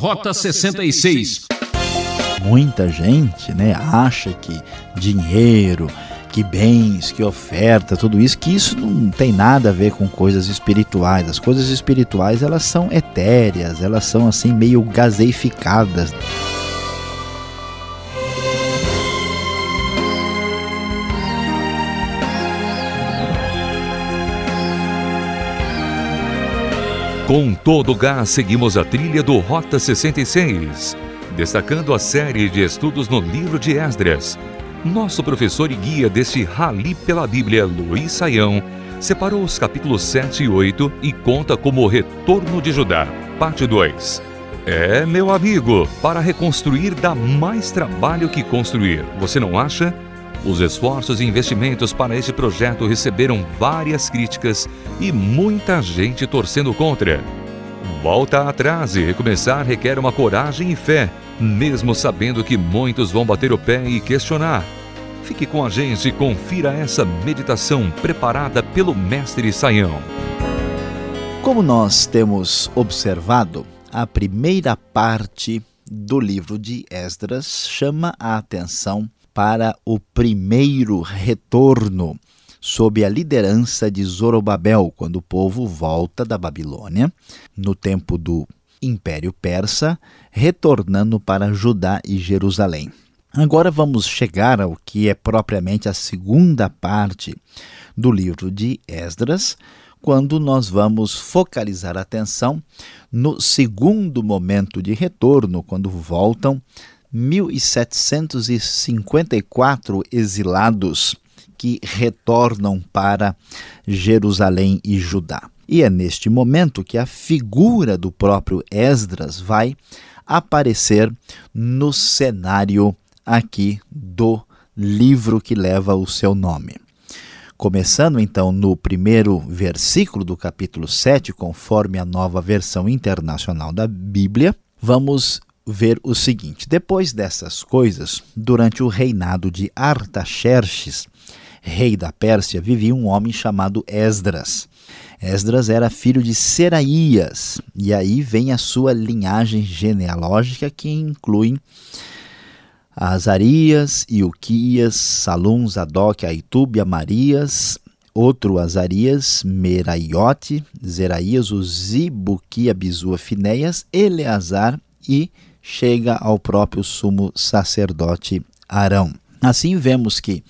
Rota 66. Muita gente, né, acha que dinheiro, que bens, que oferta, tudo isso, que isso não tem nada a ver com coisas espirituais. As coisas espirituais, elas são etéreas, elas são assim meio gaseificadas. Com todo o gás, seguimos a trilha do Rota 66, destacando a série de estudos no livro de Esdras. Nosso professor e guia deste Rali pela Bíblia, Luiz Saião, separou os capítulos 7 e 8 e conta como o retorno de Judá, parte 2. É, meu amigo, para reconstruir dá mais trabalho que construir, você não acha? Os esforços e investimentos para este projeto receberam várias críticas e muita gente torcendo contra. Volta atrás e recomeçar requer uma coragem e fé, mesmo sabendo que muitos vão bater o pé e questionar. Fique com a gente e confira essa meditação preparada pelo Mestre Saião. Como nós temos observado, a primeira parte do livro de Esdras chama a atenção para o primeiro retorno sob a liderança de Zorobabel, quando o povo volta da Babilônia, no tempo do Império Persa, retornando para Judá e Jerusalém. Agora vamos chegar ao que é propriamente a segunda parte do livro de Esdras, quando nós vamos focalizar a atenção no segundo momento de retorno, quando voltam 1.754 exilados que retornam para Jerusalém e Judá. E é neste momento que a figura do próprio Esdras vai aparecer no cenário aqui do livro que leva o seu nome. Começando então no primeiro versículo do capítulo 7, conforme a nova versão internacional da Bíblia, vamos ver o seguinte: depois dessas coisas, durante o reinado de Artaxerxes, rei da Pérsia, vivia um homem chamado Esdras. Esdras era filho de Seraías, e aí vem a sua linhagem genealógica que inclui Azarias, Ilquias, Salum, Zadok, Aitube, Amarias, outro Azarias, Meraiote, Zeraías, Uzibuquia, Bizua, Finéias, Eleazar e chega ao próprio sumo sacerdote Arão. Assim vemos que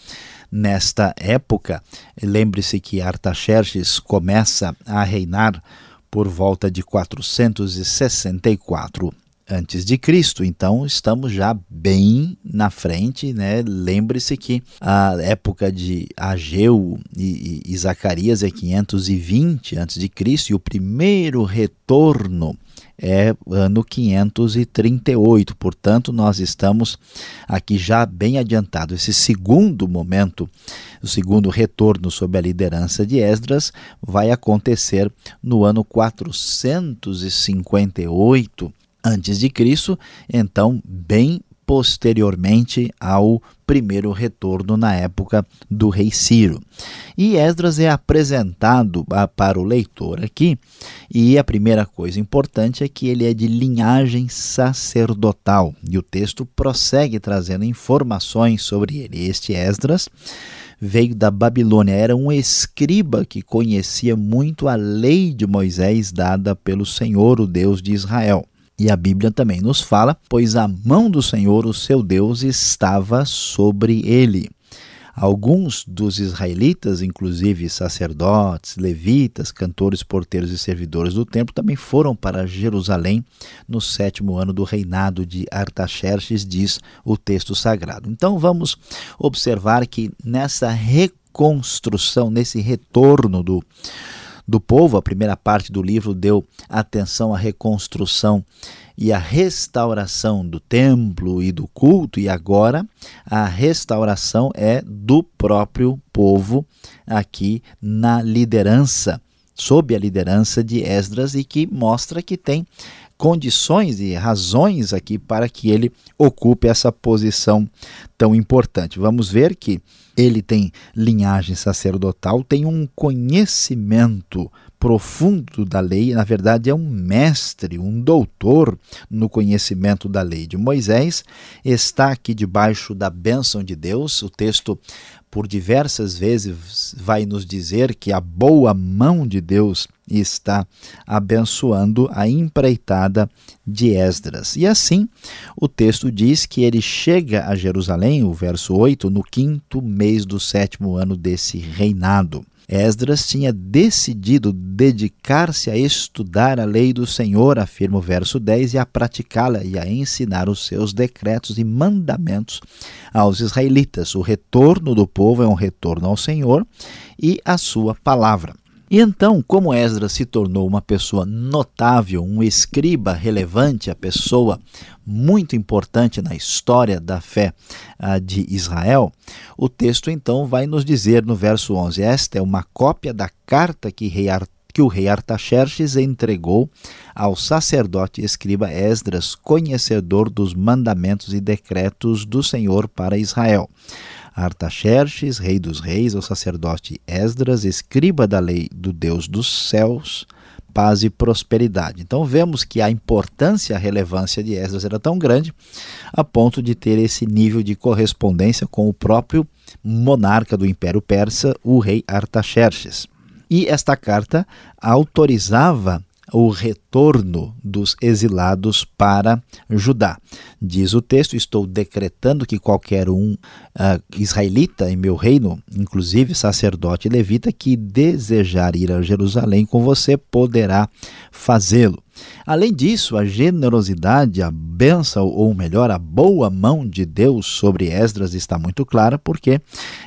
nesta época, lembre-se que Artaxerxes começa a reinar por volta de 464 antes de Cristo. Então estamos já bem na frente, né? Lembre-se que a época de Ageu e, e, e Zacarias é 520 antes de Cristo e o primeiro retorno é ano 538. Portanto, nós estamos aqui já bem adiantado. Esse segundo momento, o segundo retorno sob a liderança de Esdras, vai acontecer no ano 458 antes de Cristo, então bem posteriormente ao primeiro retorno na época do rei Ciro. E Esdras é apresentado para o leitor aqui, e a primeira coisa importante é que ele é de linhagem sacerdotal, e o texto prossegue trazendo informações sobre ele. Este Esdras veio da Babilônia, era um escriba que conhecia muito a lei de Moisés dada pelo Senhor, o Deus de Israel. E a Bíblia também nos fala, pois a mão do Senhor, o seu Deus, estava sobre ele. Alguns dos israelitas, inclusive sacerdotes, levitas, cantores, porteiros e servidores do templo, também foram para Jerusalém no sétimo ano do reinado de Artaxerxes, diz o texto sagrado. Então vamos observar que nessa reconstrução, nesse retorno do do povo, a primeira parte do livro deu atenção à reconstrução e à restauração do templo e do culto, e agora a restauração é do próprio povo aqui na liderança, sob a liderança de Esdras, e que mostra que tem condições e razões aqui para que ele ocupe essa posição tão importante. Vamos ver que ele tem linhagem sacerdotal, tem um conhecimento profundo da lei, na verdade é um mestre, um doutor no conhecimento da lei de Moisés, está aqui debaixo da bênção de Deus. O texto por diversas vezes vai nos dizer que a boa mão de Deus está abençoando a empreitada de Esdras. E assim, o texto diz que ele chega a Jerusalém, o verso 8, no quinto mês do sétimo ano desse reinado. Esdras tinha decidido dedicar-se a estudar a lei do Senhor, afirma o verso 10, e a praticá-la e a ensinar os seus decretos e mandamentos aos israelitas. O retorno do povo é um retorno ao Senhor e à sua palavra. E então, como Esdras se tornou uma pessoa notável, um escriba relevante, a pessoa muito importante na história da fé uh, de Israel, o texto então vai nos dizer no verso 11: Esta é uma cópia da carta que, rei que o rei Artaxerxes entregou ao sacerdote escriba Esdras, conhecedor dos mandamentos e decretos do Senhor para Israel. Artaxerxes, rei dos reis, o sacerdote Esdras, escriba da lei do Deus dos céus, paz e prosperidade. Então vemos que a importância, a relevância de Esdras era tão grande a ponto de ter esse nível de correspondência com o próprio monarca do Império Persa, o rei Artaxerxes. E esta carta autorizava o retorno dos exilados para Judá. Diz o texto: Estou decretando que qualquer um uh, israelita em meu reino, inclusive sacerdote levita, que desejar ir a Jerusalém com você, poderá fazê-lo. Além disso, a generosidade, a benção, ou melhor, a boa mão de Deus sobre Esdras está muito clara, porque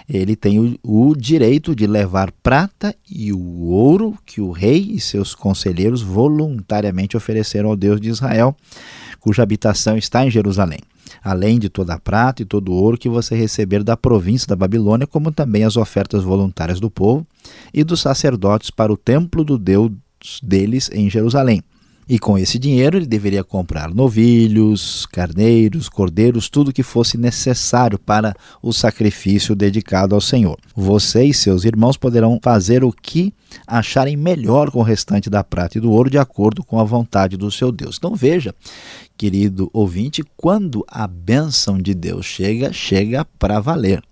ele tem o, o direito de levar prata e o ouro que o rei e seus conselheiros voluntariamente ofereceram ao Deus de Israel, cuja habitação está em Jerusalém além de toda a prata e todo o ouro que você receber da província da Babilônia, como também as ofertas voluntárias do povo e dos sacerdotes para o templo do Deus deles em Jerusalém. E com esse dinheiro ele deveria comprar novilhos, carneiros, cordeiros, tudo que fosse necessário para o sacrifício dedicado ao Senhor. Você e seus irmãos poderão fazer o que acharem melhor com o restante da prata e do ouro, de acordo com a vontade do seu Deus. Então veja, querido ouvinte, quando a bênção de Deus chega, chega para valer.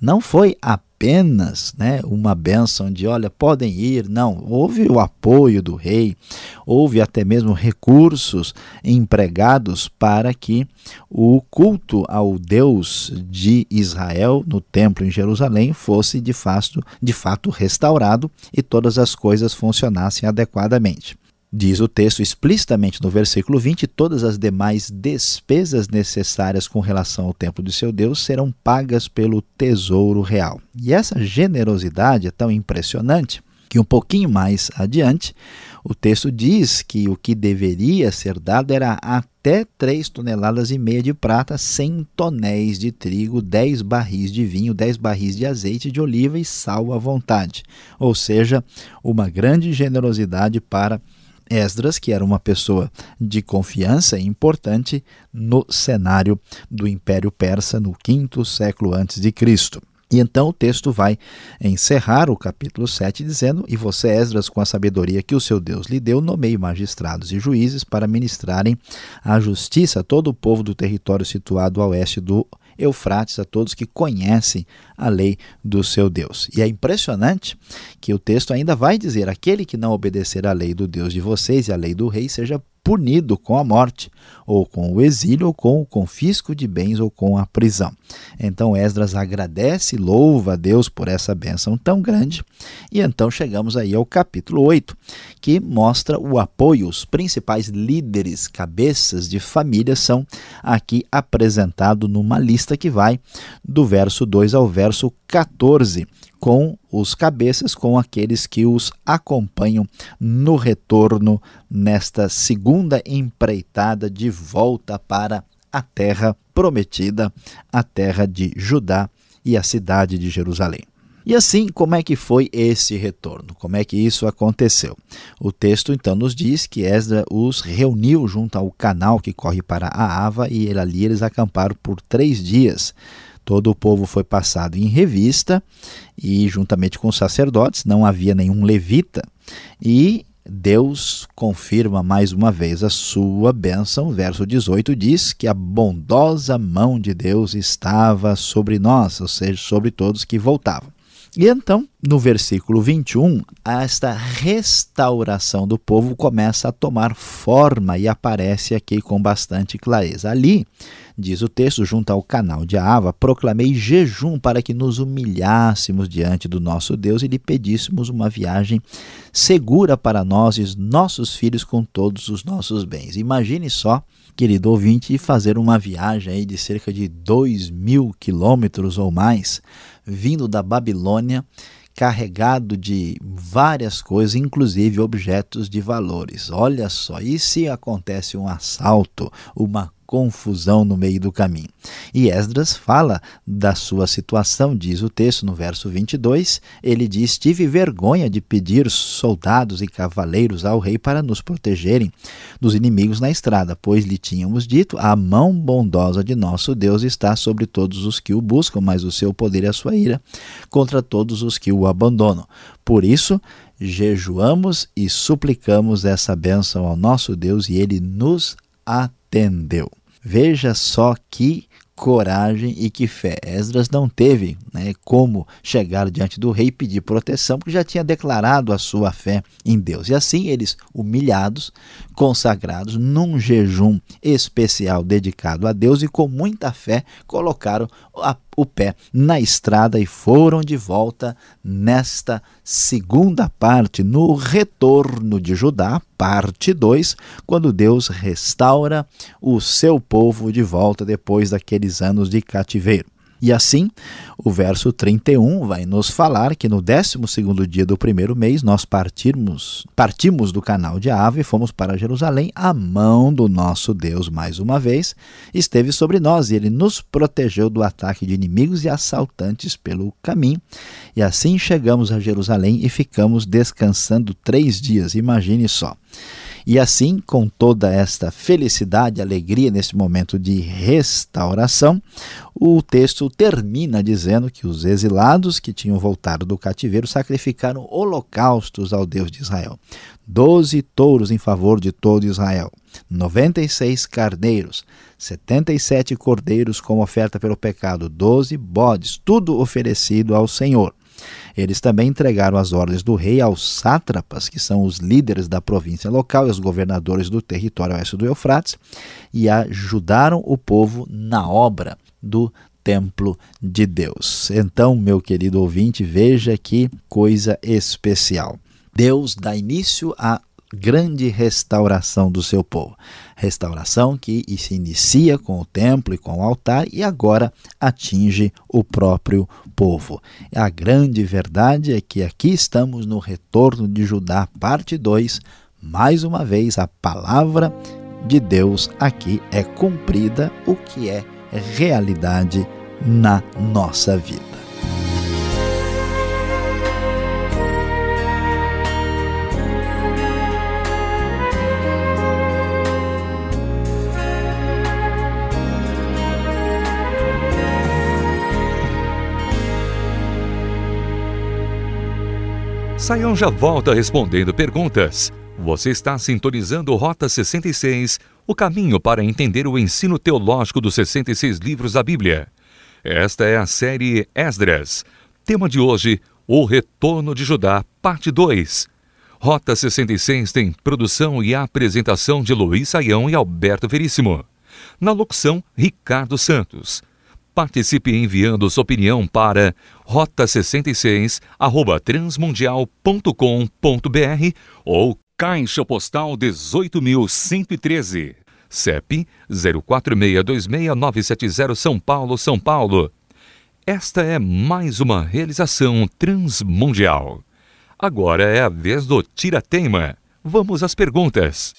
Não foi apenas né, uma bênção de, olha, podem ir. Não, houve o apoio do rei, houve até mesmo recursos empregados para que o culto ao Deus de Israel no templo em Jerusalém fosse de fato, de fato restaurado e todas as coisas funcionassem adequadamente. Diz o texto explicitamente no versículo 20: todas as demais despesas necessárias com relação ao templo de seu Deus serão pagas pelo tesouro real. E essa generosidade é tão impressionante que um pouquinho mais adiante o texto diz que o que deveria ser dado era até 3 toneladas e meia de prata, 100 tonéis de trigo, 10 barris de vinho, 10 barris de azeite de oliva e sal à vontade. Ou seja, uma grande generosidade para Esdras, que era uma pessoa de confiança e importante no cenário do Império Persa no quinto século antes de Cristo. E então o texto vai encerrar o capítulo 7 dizendo: E você, Esdras, com a sabedoria que o seu Deus lhe deu, nomeie magistrados e juízes para ministrarem a justiça a todo o povo do território situado a oeste do Eufrates, a todos que conhecem a lei do seu Deus. E é impressionante que o texto ainda vai dizer: aquele que não obedecer à lei do Deus de vocês e à lei do rei seja punido com a morte, ou com o exílio, ou com o confisco de bens, ou com a prisão. Então Esdras agradece e louva a Deus por essa bênção tão grande. E então chegamos aí ao capítulo 8, que mostra o apoio. Os principais líderes, cabeças de família são aqui apresentados numa lista que vai do verso 2 ao verso 14 com os cabeças, com aqueles que os acompanham no retorno nesta segunda empreitada de volta para a terra prometida, a terra de Judá e a cidade de Jerusalém. E assim, como é que foi esse retorno? Como é que isso aconteceu? O texto então nos diz que Esdra os reuniu junto ao canal que corre para a Ava e ali eles acamparam por três dias Todo o povo foi passado em revista e, juntamente com os sacerdotes, não havia nenhum levita. E Deus confirma mais uma vez a sua bênção. Verso 18 diz que a bondosa mão de Deus estava sobre nós, ou seja, sobre todos que voltavam. E então, no versículo 21, esta restauração do povo começa a tomar forma e aparece aqui com bastante clareza. Ali, diz o texto, junto ao canal de Ava, proclamei jejum para que nos humilhássemos diante do nosso Deus e lhe pedíssemos uma viagem segura para nós e nossos filhos com todos os nossos bens. Imagine só querido ouvinte, fazer uma viagem de cerca de 2 mil quilômetros ou mais, vindo da Babilônia, carregado de várias coisas, inclusive objetos de valores. Olha só, e se acontece um assalto, uma confusão no meio do caminho. E Esdras fala da sua situação, diz o texto no verso 22, ele diz: Tive vergonha de pedir soldados e cavaleiros ao rei para nos protegerem dos inimigos na estrada, pois lhe tínhamos dito: A mão bondosa de nosso Deus está sobre todos os que o buscam, mas o seu poder e a sua ira contra todos os que o abandonam. Por isso, jejuamos e suplicamos essa bênção ao nosso Deus e ele nos atendeu. Veja só que coragem e que fé. Esdras não teve né, como chegar diante do rei e pedir proteção, porque já tinha declarado a sua fé em Deus. E assim eles, humilhados, consagrados, num jejum especial dedicado a Deus e com muita fé, colocaram a o pé na estrada e foram de volta nesta segunda parte, no retorno de Judá, parte 2, quando Deus restaura o seu povo de volta depois daqueles anos de cativeiro. E assim, o verso 31 vai nos falar que no 12 dia do primeiro mês nós partimos, partimos do canal de Ave e fomos para Jerusalém. A mão do nosso Deus, mais uma vez, esteve sobre nós e ele nos protegeu do ataque de inimigos e assaltantes pelo caminho. E assim chegamos a Jerusalém e ficamos descansando três dias. Imagine só. E assim, com toda esta felicidade, alegria nesse momento de restauração, o texto termina dizendo que os exilados que tinham voltado do cativeiro sacrificaram holocaustos ao Deus de Israel. Doze touros em favor de todo Israel, 96 carneiros, 77 cordeiros como oferta pelo pecado, 12 bodes, tudo oferecido ao Senhor. Eles também entregaram as ordens do rei aos sátrapas, que são os líderes da província local e os governadores do território oeste do Eufrates, e ajudaram o povo na obra do templo de Deus. Então, meu querido ouvinte, veja que coisa especial. Deus dá início à grande restauração do seu povo. Restauração que se inicia com o templo e com o altar e agora atinge o próprio povo. A grande verdade é que aqui estamos no retorno de Judá, parte 2. Mais uma vez, a palavra de Deus aqui é cumprida, o que é realidade na nossa vida. Saião já volta respondendo perguntas. Você está sintonizando Rota 66, o caminho para entender o ensino teológico dos 66 livros da Bíblia. Esta é a série Esdras. Tema de hoje: O Retorno de Judá, parte 2. Rota 66 tem produção e apresentação de Luiz Saião e Alberto Veríssimo. Na locução, Ricardo Santos. Participe enviando sua opinião para rota66 transmundial.com.br ou Caixa Postal 18.113. CEP 04626970 São Paulo, São Paulo. Esta é mais uma realização transmundial. Agora é a vez do Tira-Teima. Vamos às perguntas.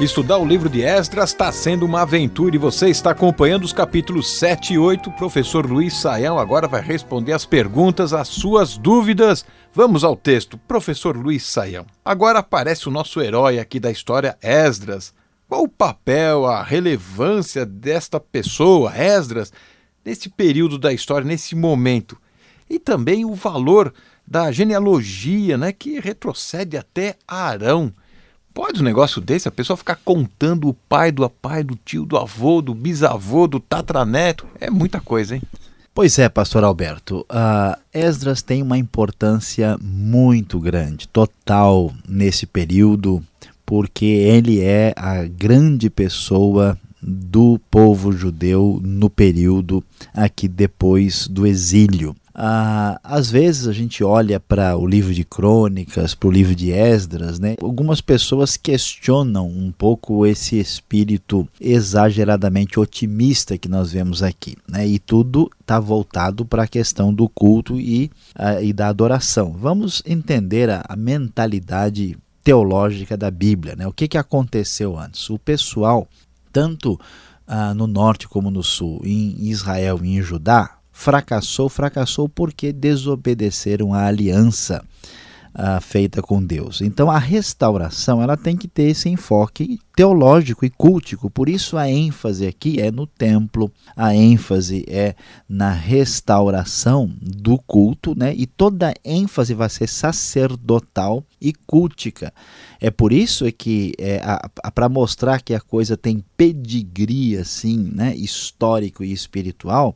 Estudar o livro de Esdras está sendo uma aventura e você está acompanhando os capítulos 7 e 8. O professor Luiz Saião agora vai responder as perguntas, as suas dúvidas. Vamos ao texto. Professor Luiz Saião. Agora aparece o nosso herói aqui da história, Esdras. Qual o papel, a relevância desta pessoa, Esdras, nesse período da história, nesse momento? E também o valor da genealogia, né, que retrocede até Arão. Pode um negócio desse, a pessoa ficar contando o pai do pai, do tio, do avô, do bisavô, do tatraneto. É muita coisa, hein? Pois é, pastor Alberto. Uh, Esdras tem uma importância muito grande, total, nesse período, porque ele é a grande pessoa do povo judeu no período aqui depois do exílio. Ah, às vezes a gente olha para o livro de crônicas, para o livro de Esdras, né? algumas pessoas questionam um pouco esse espírito exageradamente otimista que nós vemos aqui. Né? E tudo está voltado para a questão do culto e, ah, e da adoração. Vamos entender a, a mentalidade teológica da Bíblia. Né? O que, que aconteceu antes? O pessoal, tanto ah, no norte como no sul, em Israel e em Judá, fracassou, fracassou porque desobedeceram à aliança uh, feita com Deus. Então a restauração ela tem que ter esse enfoque teológico e cultico. Por isso a ênfase aqui é no templo, a ênfase é na restauração do culto, né? E toda ênfase vai ser sacerdotal e cultica. É por isso é que é, para mostrar que a coisa tem pedigree assim, né, histórico e espiritual,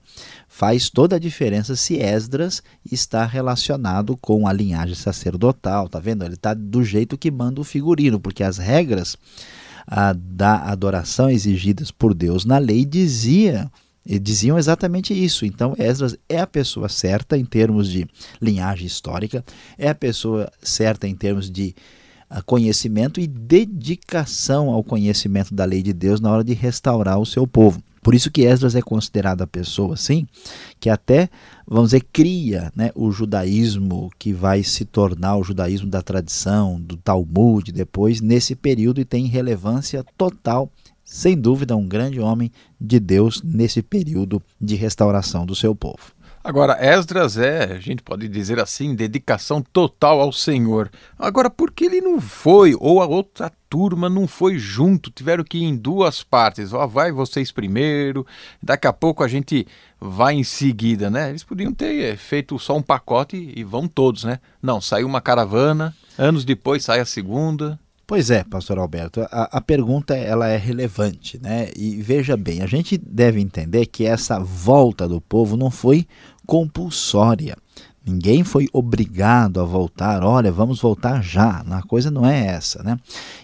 faz toda a diferença se Esdras está relacionado com a linhagem sacerdotal, tá vendo? Ele está do jeito que manda o figurino, porque as regras a, da adoração exigidas por Deus na lei dizia diziam exatamente isso. Então, Esdras é a pessoa certa em termos de linhagem histórica, é a pessoa certa em termos de ah, conhecimento e dedicação ao conhecimento da lei de Deus na hora de restaurar o seu povo. Por isso que Esdras é considerada a pessoa assim, que até, vamos dizer, cria né, o judaísmo que vai se tornar o judaísmo da tradição, do Talmud depois, nesse período e tem relevância total sem dúvida, um grande homem de Deus nesse período de restauração do seu povo. Agora, Esdras é, a gente pode dizer assim, dedicação total ao Senhor. Agora, por que ele não foi, ou a outra turma não foi junto? Tiveram que ir em duas partes. Ó, vai vocês primeiro, daqui a pouco a gente vai em seguida, né? Eles podiam ter eh, feito só um pacote e vão todos, né? Não, saiu uma caravana, anos depois sai a segunda. Pois é, pastor Alberto, a, a, pergunta ela é relevante, né? E veja bem, a gente deve entender que essa volta do povo não foi compulsória. Ninguém foi obrigado a voltar, olha, vamos voltar já. A coisa não é essa, né?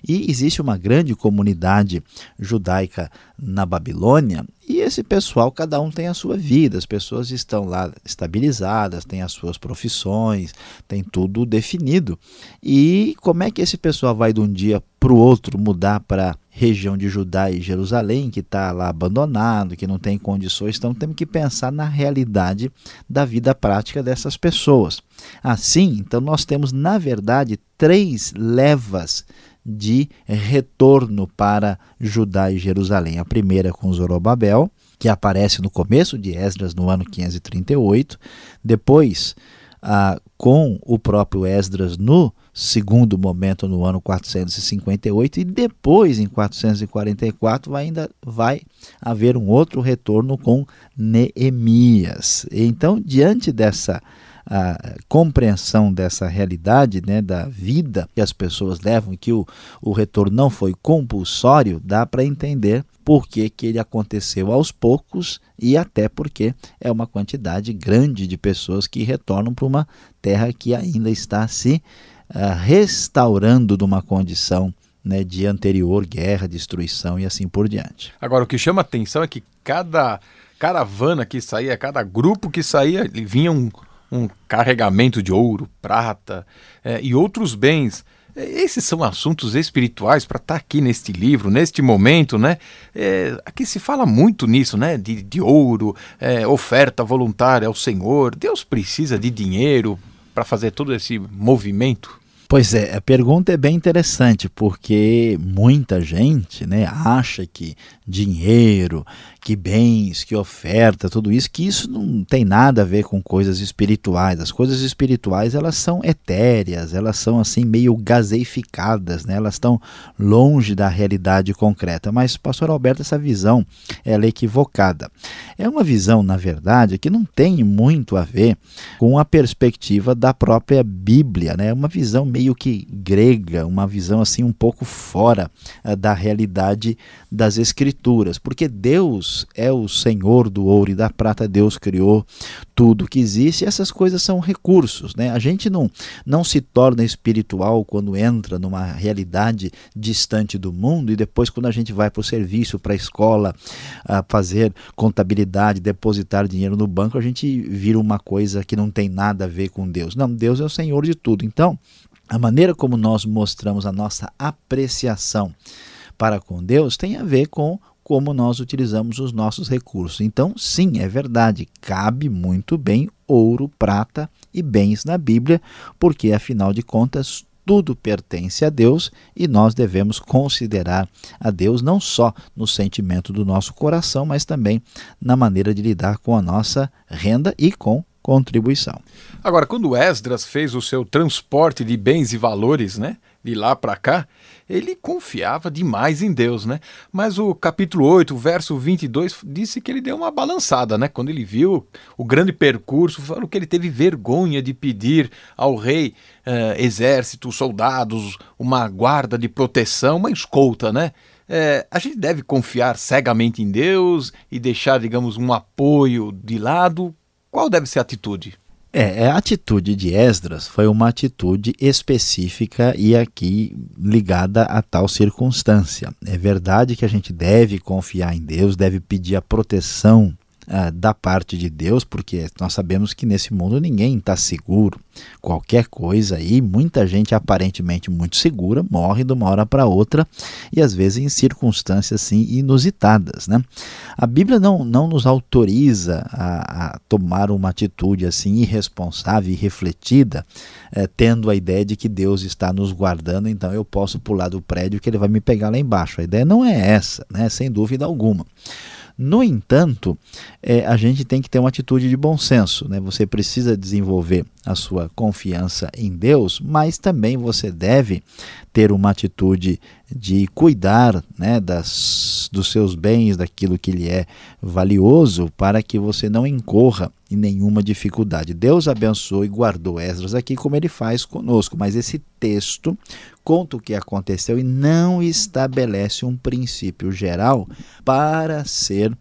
E existe uma grande comunidade judaica na Babilônia e esse pessoal, cada um tem a sua vida, as pessoas estão lá estabilizadas, têm as suas profissões, tem tudo definido. E como é que esse pessoal vai de um dia para o outro mudar para região de Judá e Jerusalém, que está lá abandonado, que não tem condições, então temos que pensar na realidade da vida prática dessas pessoas. Assim, então nós temos, na verdade, três levas de retorno para Judá e Jerusalém. A primeira com Zorobabel, que aparece no começo de Esdras no ano 538, depois ah, com o próprio Esdras no segundo momento no ano 458 e depois em 444 vai, ainda vai haver um outro retorno com Neemias. Então, diante dessa a compreensão dessa realidade, né, da vida que as pessoas levam, que o, o retorno não foi compulsório, dá para entender por que, que ele aconteceu aos poucos e até porque é uma quantidade grande de pessoas que retornam para uma terra que ainda está se uh, restaurando de uma condição né, de anterior guerra, destruição e assim por diante. Agora, o que chama atenção é que cada caravana que saía, cada grupo que saía, vinha um, um carregamento de ouro, prata é, e outros bens. É, esses são assuntos espirituais para estar tá aqui neste livro, neste momento, né? É, aqui se fala muito nisso, né? De, de ouro, é, oferta voluntária ao Senhor. Deus precisa de dinheiro para fazer todo esse movimento. Pois é, a pergunta é bem interessante, porque muita gente né, acha que dinheiro, que bens, que oferta, tudo isso, que isso não tem nada a ver com coisas espirituais. As coisas espirituais, elas são etéreas, elas são assim meio gaseificadas, né? elas estão longe da realidade concreta. Mas, pastor Alberto, essa visão ela é equivocada. É uma visão, na verdade, que não tem muito a ver com a perspectiva da própria Bíblia, né? É uma visão meio que grega, uma visão assim um pouco fora uh, da realidade das escrituras, porque Deus é o Senhor do ouro e da prata, Deus criou tudo que existe, essas coisas são recursos, né? A gente não não se torna espiritual quando entra numa realidade distante do mundo e depois quando a gente vai para o serviço, para a escola, uh, fazer contabilidade, depositar dinheiro no banco, a gente vira uma coisa que não tem nada a ver com Deus. Não, Deus é o Senhor de tudo. Então, a maneira como nós mostramos a nossa apreciação para com Deus tem a ver com como nós utilizamos os nossos recursos. Então, sim, é verdade, cabe muito bem ouro, prata e bens na Bíblia, porque afinal de contas tudo pertence a Deus e nós devemos considerar a Deus não só no sentimento do nosso coração, mas também na maneira de lidar com a nossa renda e com contribuição. Agora, quando Esdras fez o seu transporte de bens e valores, né, de lá para cá, ele confiava demais em Deus, né? Mas o capítulo 8, verso 22, disse que ele deu uma balançada, né? Quando ele viu o grande percurso, falou que ele teve vergonha de pedir ao rei uh, exército, soldados, uma guarda de proteção, uma escolta, né? É, a gente deve confiar cegamente em Deus e deixar, digamos, um apoio de lado? Qual deve ser a atitude? É, a atitude de Esdras foi uma atitude específica e aqui ligada a tal circunstância. É verdade que a gente deve confiar em Deus, deve pedir a proteção ah, da parte de Deus, porque nós sabemos que nesse mundo ninguém está seguro. Qualquer coisa aí, muita gente aparentemente muito segura morre de uma hora para outra e às vezes em circunstâncias assim inusitadas. Né? A Bíblia não, não nos autoriza a, a tomar uma atitude assim irresponsável e refletida, eh, tendo a ideia de que Deus está nos guardando, então eu posso pular do prédio que ele vai me pegar lá embaixo. A ideia não é essa, né? sem dúvida alguma. No entanto, é, a gente tem que ter uma atitude de bom senso. Né? Você precisa desenvolver a sua confiança em Deus, mas também você deve ter uma atitude de cuidar né, das, dos seus bens, daquilo que lhe é valioso, para que você não incorra em nenhuma dificuldade. Deus abençoou e guardou Esdras aqui, como ele faz conosco, mas esse texto conta o que aconteceu e não estabelece um princípio geral para ser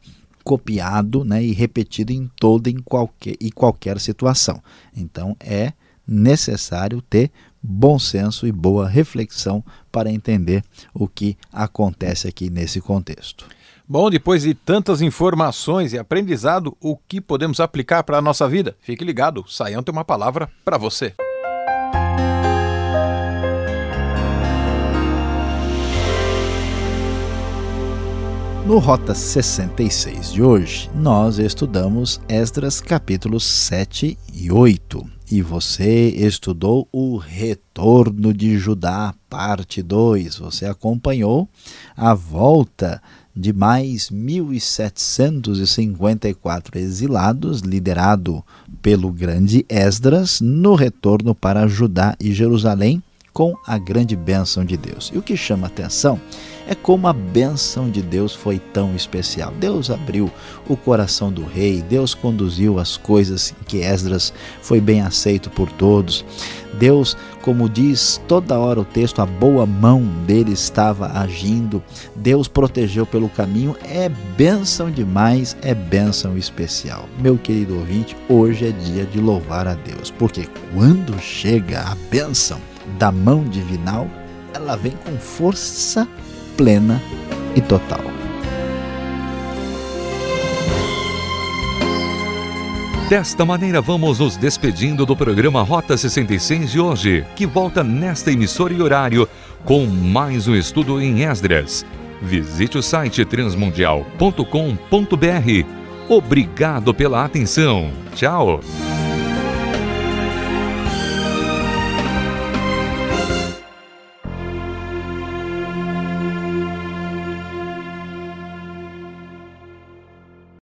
copiado né, e repetido em toda em qualquer, e qualquer situação. Então é necessário ter bom senso e boa reflexão para entender o que acontece aqui nesse contexto. Bom, depois de tantas informações e aprendizado, o que podemos aplicar para a nossa vida? Fique ligado, Saião tem uma palavra para você. No Rota 66 de hoje, nós estudamos Esdras capítulos 7 e 8. E você estudou o Retorno de Judá, parte 2. Você acompanhou a volta de mais 1.754 exilados, liderado pelo grande Esdras, no retorno para Judá e Jerusalém com a grande bênção de Deus. E o que chama atenção é como a bênção de Deus foi tão especial. Deus abriu o coração do rei, Deus conduziu as coisas que Esdras foi bem aceito por todos. Deus, como diz toda hora o texto, a boa mão dele estava agindo. Deus protegeu pelo caminho. É bênção demais, é bênção especial. Meu querido ouvinte, hoje é dia de louvar a Deus, porque quando chega a bênção da mão divinal, ela vem com força plena e total. Desta maneira, vamos nos despedindo do programa Rota 66 de hoje, que volta nesta emissora e horário com mais um estudo em Esdras. Visite o site transmundial.com.br. Obrigado pela atenção. Tchau.